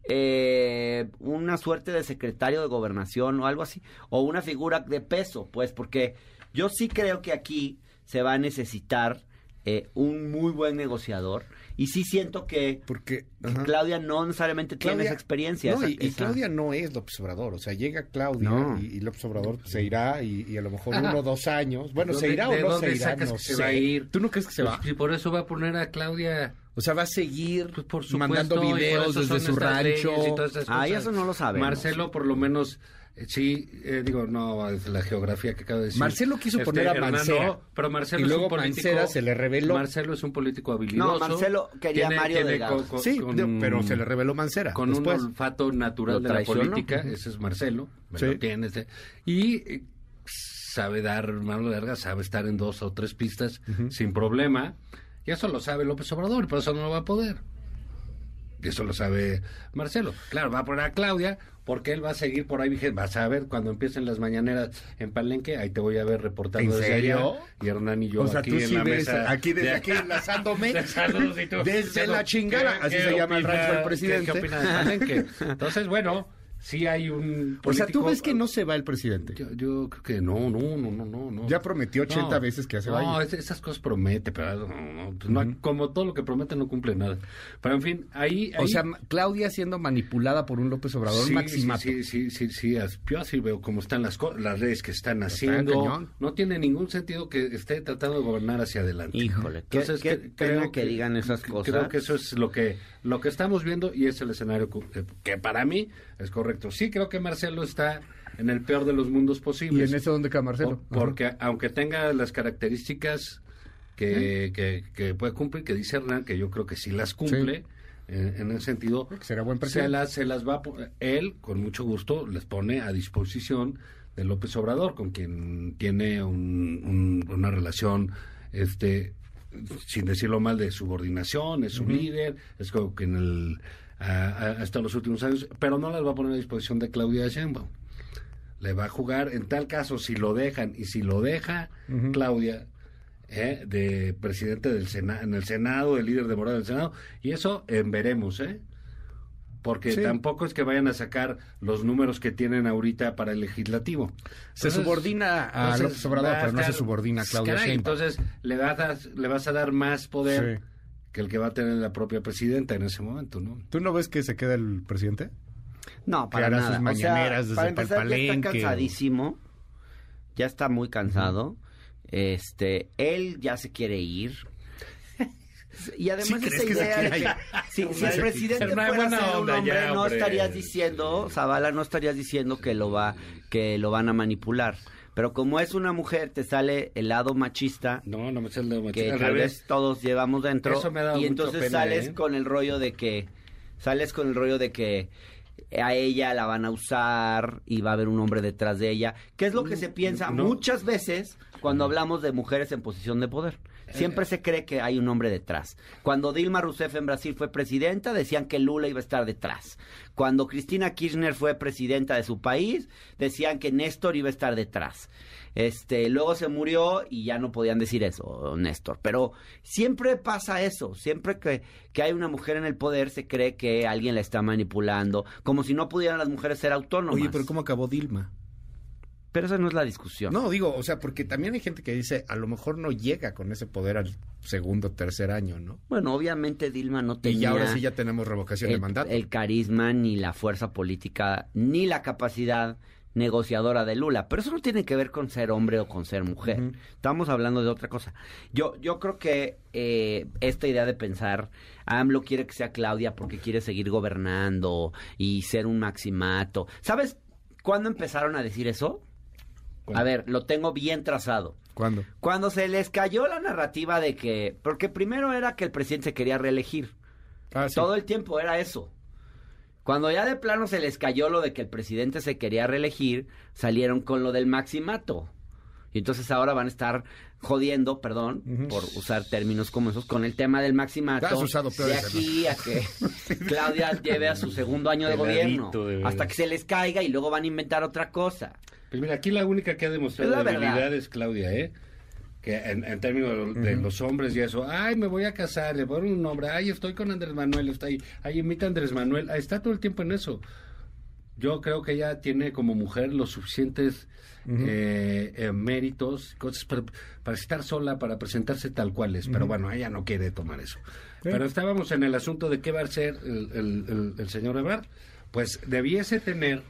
eh, una suerte de secretario de gobernación o algo así. O una figura de peso, pues, porque yo sí creo que aquí se va a necesitar eh, un muy buen negociador. Y sí siento que, Porque que. Claudia no necesariamente tiene esa experiencia. No, esa- y, y esa- Claudia no es López Obrador. O sea, llega Claudia No. y, y López Obrador se irá y, y a lo mejor uno o dos años. Bueno, ¿se ¿Dónde- irá o no se irá? sacas No que se va a ir? ¿Tú no crees que se Pues, va? y por eso va a poner a Claudia O sea, va a seguir pues, por supuesto, mandando videos eso desde su rancho. y todas esas Ay, cosas. eso no lo sabemos. Marcelo, por lo menos, sí, eh, digo, no, es la geografía que acabo de decir. Marcelo quiso Este, poner a Mancera. pero Marcelo Y es luego un político, Mancera se le reveló. Marcelo es un político habilidoso. No, Marcelo quería a Mario Delgado. co- Sí, con- pero se le reveló Mancera. con después. un olfato natural de la política, ese es Marcelo, Sí. lo tienes. eh. Y eh, sabe dar mano larga, sabe estar en dos o tres pistas sin problema. Y eso lo sabe López Obrador, por eso no lo va a poder. Eso lo sabe Marcelo. Claro, va a poner a Claudia, porque él va a seguir por ahí. Vas a ver cuando empiecen las mañaneras en Palenque, ahí te voy a ver reportando ¿En desde serio? allá. Y Hernán y yo O sea, aquí tú en sí la ves mesa. aquí desde de- aquí enlazándome desde la chingada, ¿qué- así se llama el rancho del presidente. ¿Qué, de Palenque? Entonces, bueno, sí hay un O sea, ¿tú ves que no se va el presidente? Yo, yo creo que no, no, no, no, no. no. Ya prometió 80 No. veces que se No, esas cosas promete, pero no, no, pues no, como todo lo que promete no cumple nada. Pero en fin, ahí... O sea, Claudia siendo manipulada por un López Obrador Sí, maximato. Sí, sí, sí, sí, yo así veo cómo están las, co- las redes que están haciendo. No tiene ningún sentido que esté tratando de gobernar hacia adelante. Híjole, qué- qué que- pena que digan esas cosas. Creo que eso es lo que lo que estamos viendo y es el escenario que, que para mí es correcto. Sí, creo que Marcelo está en el peor de los mundos ¿Y posibles. en eso dónde queda Marcelo? Por- porque aunque tenga las características que, que, que puede cumplir, que dice Hernán, que yo creo que sí las cumple, en, en ese sentido. Será buen se las, se las va él, con mucho gusto, les pone a disposición de López Obrador, con quien tiene un- un- una relación, este sin decirlo mal, de subordinación, es su líder, es como que en el, ha, ha- ha estado en los últimos años, pero no las va a poner a disposición de Claudia Sheinbaum le va a jugar en tal caso si lo dejan y si lo deja Claudia ¿eh? de presidente del Sena en el Senado, el líder de Morada del Senado y eso en veremos, ¿eh? Porque Sí. tampoco es que vayan a sacar los números que tienen ahorita para el legislativo. Se Entonces, subordina a entonces, López Obrador, pero no se subordina a Claudia Sheinbaum. Entonces le vas, a, le vas a dar más poder Sí. Que el que va a tener la propia presidenta en ese momento, ¿no? ¿Tú no ves que se queda el presidente? No, para hará nada. sus O sea, mañaneras desde para el empezar, ya está cansadísimo. Ya está muy cansado. Este, él ya se quiere ir. Y además ¿Sí crees esa que idea de que si, si el presidente fuera ser un hombre, ya, no estarías diciendo, Zavala, no estarías diciendo que lo va, que lo van a manipular. Pero como es una mujer, te sale el lado machista No, no me sale de que al tal revés. vez todos llevamos dentro Eso me ha dado y entonces pena, sales ¿eh? con el rollo de que sales con el rollo de que a ella la van a usar y va a haber un hombre detrás de ella, que es lo que se piensa no. muchas veces cuando hablamos de mujeres en posición de poder. Siempre se cree que hay un hombre detrás. Cuando Dilma Rousseff en Brasil fue presidenta, decían que Lula iba a estar detrás. Cuando Cristina Kirchner fue presidenta de su país, decían que Néstor iba a estar detrás. Este, luego se murió y ya no podían decir eso, Néstor. Pero siempre pasa eso. Siempre que, que hay una mujer en el poder, se cree que alguien la está manipulando. Como si no pudieran las mujeres ser autónomas. Oye, pero ¿cómo acabó Dilma? Pero esa no es la discusión. No, digo, o sea, porque también hay gente que dice, a lo mejor no llega con ese poder al segundo, tercer año, ¿no? Bueno, obviamente Dilma no tenía... Y ya ahora sí ya tenemos revocación de el, mandato. el carisma, ni la fuerza política, ni la capacidad negociadora de Lula. Pero eso no tiene que ver con ser hombre o con ser mujer. Estamos hablando de otra cosa. Yo, yo creo que eh, esta idea de pensar, AMLO quiere que sea Claudia porque quiere seguir gobernando y ser un maximato. ¿Sabes cuándo empezaron a decir eso? A ver, lo tengo bien trazado. ¿Cuándo? Cuando se les cayó la narrativa de que, porque primero era que el presidente se quería reelegir. Ah, sí. Todo el tiempo era eso. Cuando ya de plano se les cayó lo de que el presidente se quería reelegir, salieron con lo del maximato. Y entonces ahora van a estar jodiendo, perdón, por usar términos como esos, con el tema del maximato. Has usado de aquí a que Claudia lleve a su segundo año de gobierno. De hasta que se les caiga y luego van a inventar otra cosa. Pues mira, aquí la única que ha demostrado la debilidad verdad. es Claudia, ¿eh? Que en, en términos de, de los hombres y eso, ay, me voy a casar, le pongo un nombre, ay, estoy con Andrés Manuel, está ahí, ay, imita a Andrés Manuel, está todo el tiempo en eso. Yo creo que ella tiene como mujer los suficientes eh, eh, méritos, cosas para, para estar sola, para presentarse tal cual es, pero bueno, ella no quiere tomar eso. Pero estábamos en el asunto de qué va a ser el, el- el- el señor Ebrard. Pues debiese tener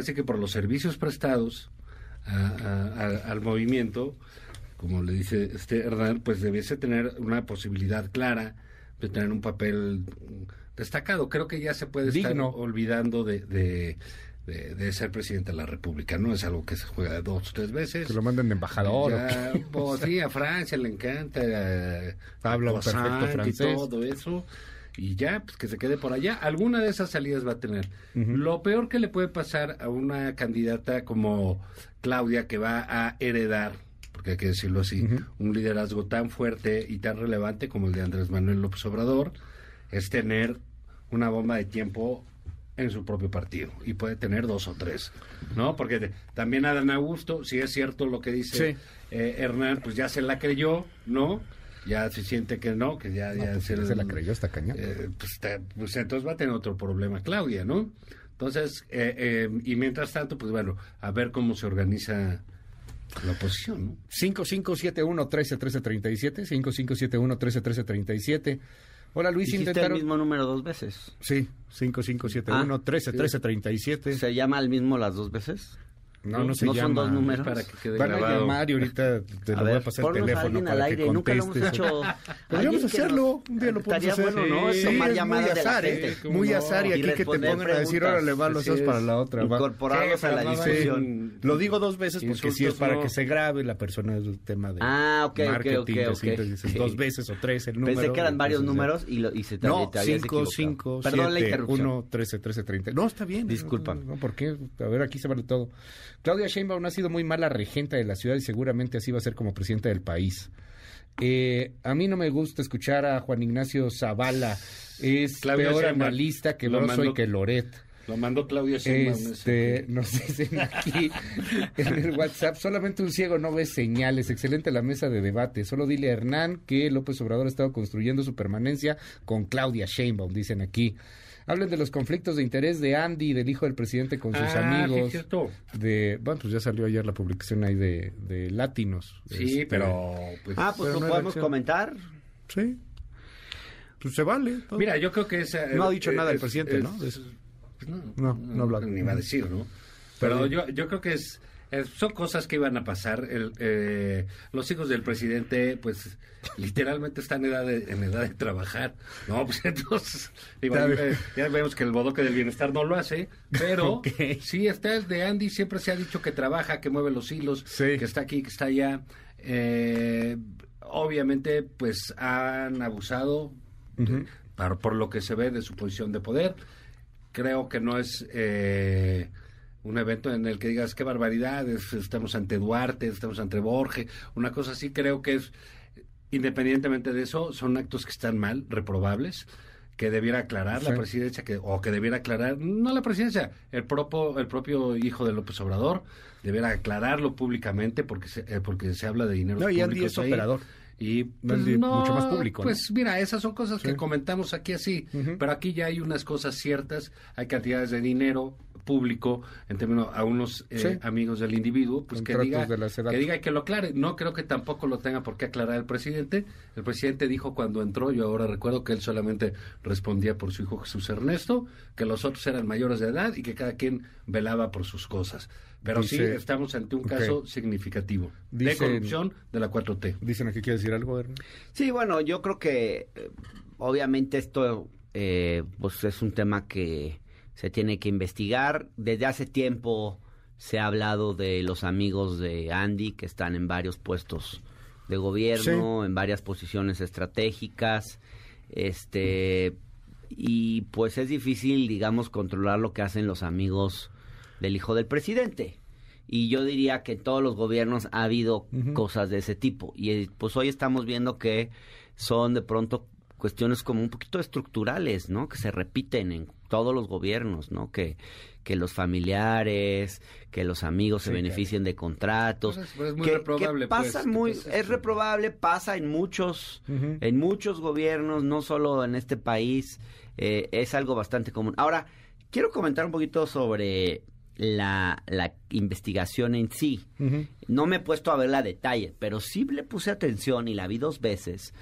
sí que por los servicios prestados a- a- a- al movimiento, como le dice este Hernán, pues debiese tener una posibilidad clara de tener un papel destacado. Creo que ya se puede Digno. estar olvidando de, de, de- de ser presidente de la República, ¿no? Es algo que se juega dos o tres veces. Que lo manden de embajador. Ya, ¿o qué? pues, sí, a Francia le encanta. Habla perfecto francés. Y todo eso. Y ya, pues que se quede por allá. Alguna de esas salidas va a tener. Lo peor que le puede pasar a una candidata como Claudia, que va a heredar, porque hay que decirlo así, un liderazgo tan fuerte y tan relevante como el de Andrés Manuel López Obrador, es tener una bomba de tiempo en su propio partido y puede tener dos o tres, ¿no? Porque de- también Adán Augusto, si es cierto lo que dice Sí. eh, Hernán, pues ya se la creyó, ¿no? Ya se siente que no, que ya, ya pues, se la creyó, está cañón. eh, pues, te- pues entonces va a tener otro problema Claudia, ¿no? Entonces, eh, eh, y mientras tanto, pues bueno, a ver cómo se organiza la oposición, ¿no? 5571-131337, 5571-131337. Hola Luis, Hiciste intentaron... el mismo número dos veces. Sí, 5571-131337. ¿Se llama el mismo las dos veces? No, no se ¿No son llama. dos números? Para que quede Van a grabado. llamar y ahorita te A lo voy a pasar el a teléfono para al que aire, nunca lo hemos contestes. hecho. Podríamos hacerlo, un día lo podemos Estaría hacer. bueno, ¿no? Sí, Tomar es llamadas muy de la azar, gente. ¿eh? Muy azar y aquí que te pongan a decir, órale, va, los para la otra. Incorporarlos Sí, a la discusión. Lo digo dos veces porque si es para que se grabe la persona un tema de Ah, ok, ok, marketing, de Sí. dos veces o tres el número. Pensé que eran varios números y, se te, No, te habías 5, equivocado. 5, Perdón la 7, interrupción. 1, 13, 13, 30. No, está bien. Disculpa. No, ¿por qué? A ver, aquí se vale todo. Claudia Sheinbaum ha sido muy mala regenta de la ciudad y seguramente así va a ser como presidenta del país. Eh, a mí no me gusta escuchar a Juan Ignacio Zavala. Es Claudia peor Sheinbaum analista que lo Broso y mandó- que Loret. Lo mandó Claudia Sheinbaum. Este, nos dicen aquí en el WhatsApp, solamente un ciego no ve señales, excelente la mesa de debate, solo dile a Hernán que López Obrador ha estado construyendo su permanencia con Claudia Sheinbaum, dicen aquí. Hablen de los conflictos de interés de Andy, del hijo del presidente con sus Ah, sí, amigos. cierto. De, bueno, pues ya salió ayer la publicación ahí de, de Latinos. Sí, Este, pero... pues, Ah, pues lo no podemos reacción. comentar. Sí. Pues se vale. todo. Mira, yo creo que esa... No ha dicho eh, nada el es- presidente, es- ¿no? Es- pues no, No, no ha hablado. Ni va a decir, ¿no? Pero yo, yo creo que es, es- son cosas que iban a pasar. El, eh, los hijos del presidente, pues, literalmente están en edad de, en edad de trabajar. No, pues entonces, bien. eh, ya vemos que el bodoque del bienestar no lo hace, pero Ok. sí está el de Andy, siempre se ha dicho que trabaja, que mueve los hilos, Sí. que está aquí, que está allá. Eh, obviamente, pues, han abusado par- por lo que se ve de su posición de poder creo que no es eh, un evento en el que digas qué barbaridad, es- estamos ante Duarte, estamos ante Borges, una cosa así, creo que es, independientemente de eso, son actos que están mal, reprobables, que debiera aclarar la presidencia, que, o que debiera aclarar, no la presidencia, el propio, el propio hijo de López Obrador, debiera aclararlo públicamente porque se, eh, porque se habla de dinero No, y Andy es operador. y pues, no, mucho más público, ¿no? Pues mira, esas son cosas Sí. que comentamos aquí así, pero aquí ya hay unas cosas ciertas, hay cantidades de dinero público en términos a unos eh, Sí. amigos del individuo, pues que diga, de la SEDATU. que diga y que lo aclare. No creo que tampoco lo tenga por qué aclarar el presidente. El presidente dijo cuando entró, yo ahora recuerdo que él solamente respondía por su hijo Jesús Ernesto, que los otros eran mayores de edad y que cada quien velaba por sus cosas. Pero sí estamos ante un caso significativo de Dicen- corrupción de la 4T. Dicen aquí, ¿quiere decir algo? Hernán? Sí, bueno, yo creo que eh, obviamente esto eh, pues es un tema que se tiene que investigar. Desde hace tiempo se ha hablado de los amigos de Andy que están en varios puestos de gobierno, en varias posiciones estratégicas. Este y pues es difícil, digamos, controlar lo que hacen los amigos del hijo del presidente. Y yo diría que en todos los gobiernos ha habido cosas de ese tipo. Y eh, pues hoy estamos viendo que son de pronto cuestiones como un poquito estructurales, ¿no? Que se repiten en todos los gobiernos, ¿no? Que, que los familiares, que los amigos se beneficien de contratos. Pues es- pues es muy que, reprobable, que pasa pues, muy, es reprobable, pasa en muchos, en muchos gobiernos, no solo en este país, eh, es algo bastante común. Ahora, quiero comentar un poquito sobre la, la investigación en sí. No me he puesto a verla a detalle, pero sí le puse atención y la vi dos veces.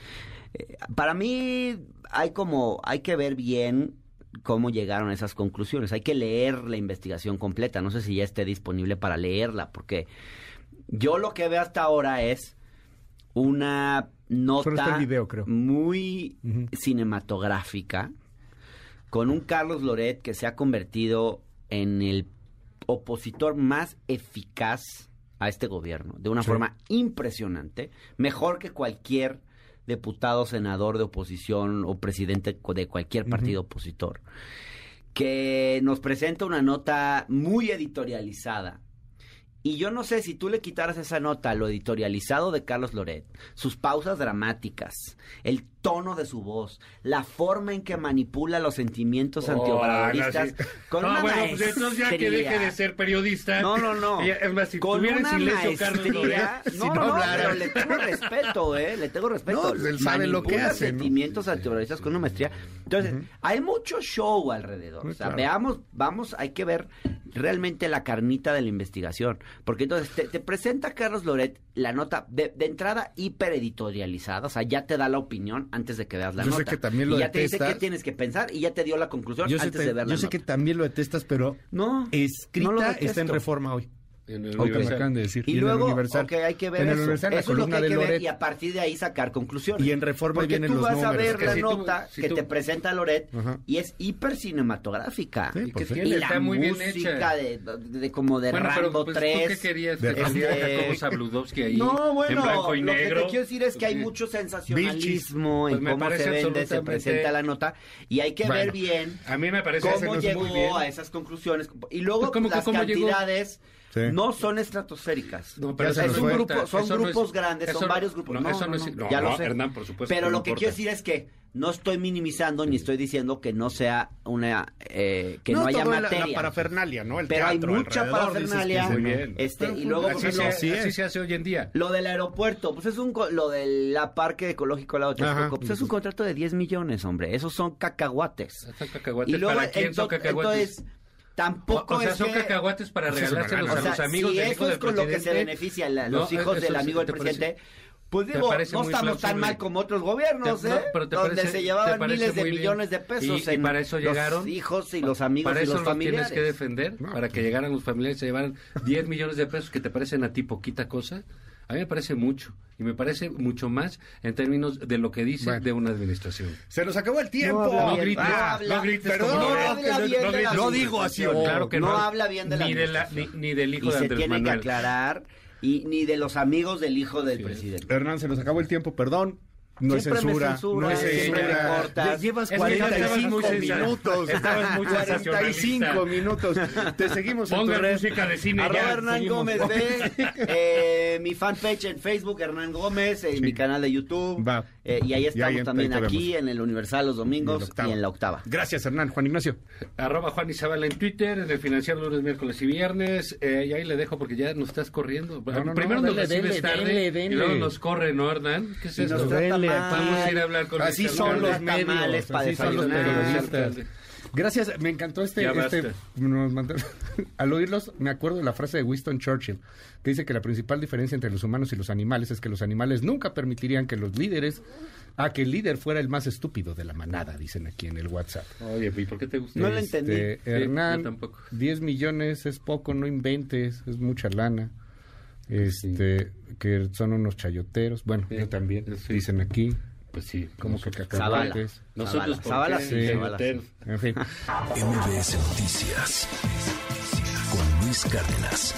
Eh, para mí hay como, hay que ver bien cómo llegaron a esas conclusiones. Hay que leer la investigación completa. No sé si ya esté disponible para leerla, porque yo lo que veo hasta ahora es una nota el video, creo. muy cinematográfica con un Carlos Loret que se ha convertido en el opositor más eficaz a este gobierno, de una Sí. forma impresionante, mejor que cualquier diputado, senador de oposición o presidente de cualquier partido opositor, que nos presenta una nota muy editorializada. Y yo no sé si tú le quitaras esa nota a lo editorializado de Carlos Loret, sus pausas dramáticas, el tono de su voz, la forma en que manipula los sentimientos Oh, antiobradoristas, no, sí. con No, una bueno, pues entonces ya que maestría. deje de ser periodista. No, no, no. Y, Es más, si con tuviera una silencio Carlos maestría. Loret, No, si no, no, pero le tengo respeto, ¿eh? Le tengo respeto. No, pues él sabe lo que Manipula hace, ¿no? sentimientos antiobradoristas con una maestría. Entonces, hay mucho show alrededor. Muy o sea, claro. veamos, vamos, hay que ver realmente la carnita de la investigación. Porque entonces te, te presenta Carlos Loret la nota de, de entrada hipereditorializada. O sea, ya te da la opinión antes de que veas la Yo sé nota. que también lo y ya te dice detestas. qué tienes que pensar y ya te dio la conclusión Yo sé, antes te- de ver la yo sé que también lo detestas, pero No, escrita no lo está en reforma hoy. En el Universal. acaban de decir. Y, en el luego, Universal. ok, hay que ver En el eso. Universal, la eso es lo que hay que ver Loret. y a partir de ahí sacar conclusiones. Y en Reforma Porque vienen tú los vas a números. ver Que la si tú- nota si que tú- te presenta Loret Ajá. y es hiper cinematográfica. Sí, ¿Y pues? Y la Está muy bien música hecha. de, de- de como de Bueno, pero Rambo pues, ¿tú 3. qué querías? De- ¿Que saliera Este- ahí No, bueno, en blanco y lo negro? que te quiero decir es que hay mucho sensacionalismo Pues en me cómo se vende, se presenta la nota y hay que ver bien A mí me parece cómo llegó a esas conclusiones y luego Pues, ¿cómo que las cantidades Sí. no son estratosféricas. No, pero O sea, eso es no un cuenta, grupo, son eso no grupos es- grandes, son no- varios grupos. no, No, eso no, no es- no, no, ya lo no, sé. Hernán, por supuesto Pero lo que quiero decir es que no estoy minimizando ni estoy diciendo que no sea una eh, que no, haya toda la- materia. La, parafernalia, ¿no? El Pero hay mucha parafernalia. bien. Este, Pero, y luego, por así, ejemplo, se, así así se hace hoy en día. Lo del aeropuerto, pues es un co- lo del la parque ecológico al lado de. Texcoco, pues es un contrato de 10 millones, hombre. Esos son cacahuates. Son cacahuates. Y luego ¿Para quién son ento- cacahuates? entonces tampoco o, o sea, es son que- cacahuates para es regalárselos a los amigos si del eso hijo es del con lo que se presidente. beneficia la- No, los hijos eso del amigo del parece- presidente, pues digo, no estamos tan mal como otros gobiernos, ¿eh? no, pero te donde parece- se llevaban miles de bien. millones de pesos Y- y para eso llegaron. los hijos y los amigos Para y eso los los familiares. tienes que defender, para que llegaran los familiares y se llevaran 10 millones de pesos que te parecen a ti poquita cosa. A mí me parece mucho y me parece mucho más en términos de lo que dice Bueno. de una administración. Se nos acabó el tiempo. habla No grites, no Ah, habla- no grites perdón, no Loret, habla que no- bien no de la grites. No digo así, administración. Claro que no. no. habla bien de la ni, de la, ni, ni del hijo y de se Andrés tiene que Manuel. aclarar y ni de los amigos del hijo del Sí. presidente. Hernán, se nos acabó el tiempo, perdón. No es Siempre me censura, censura, no es siempre me censura. Ya Llevas Es que ya estabas 45 muy sensa- minutos. estabas muy 45 minutos. Te seguimos en tu música de cine Arroba ya. Hernán seguimos. Gómez B, eh, mi fanpage en Facebook, Hernán Gómez, en mi canal de YouTube. Va. eh, y ahí Y ahí estamos también ahí aquí en el Universal los domingos y en la octava. Gracias, Hernán. Juan Ignacio. Arroba Juan Isabel en Twitter, en el financiero lunes, miércoles y viernes. eh, y ahí le dejo porque ya nos estás corriendo. no, no, Primero nos dele, recibes dele, tarde dele, dele. y luego nos corre, ¿no, Hernán? ¿Qué es Y nos esto? Mal. aquí. Vamos a ir a hablar con Así son los medios, para así son los desayunar. periodistas. Gracias, me encantó este, Ya este basta. nos mandó- al oírlos me acuerdo de la frase de Winston Churchill que dice que la principal diferencia entre los humanos y los animales es que los animales nunca permitirían que los líderes a que el líder fuera el más estúpido de la manada, dicen aquí en el WhatsApp. Oye, ¿y por qué te gusta? No lo Este, entendí. yo Hernán, tampoco. 10 millones es poco, no inventes, es mucha lana. Este, que son unos chayoteros. Bueno, Sí. yo también, Sí. dicen aquí, Pues sí. como que cacahuates. Nosotros, Zavala. ¿por Zavala sí, Sí. Sí. En fin. MBS Noticias con Luis Cárdenas.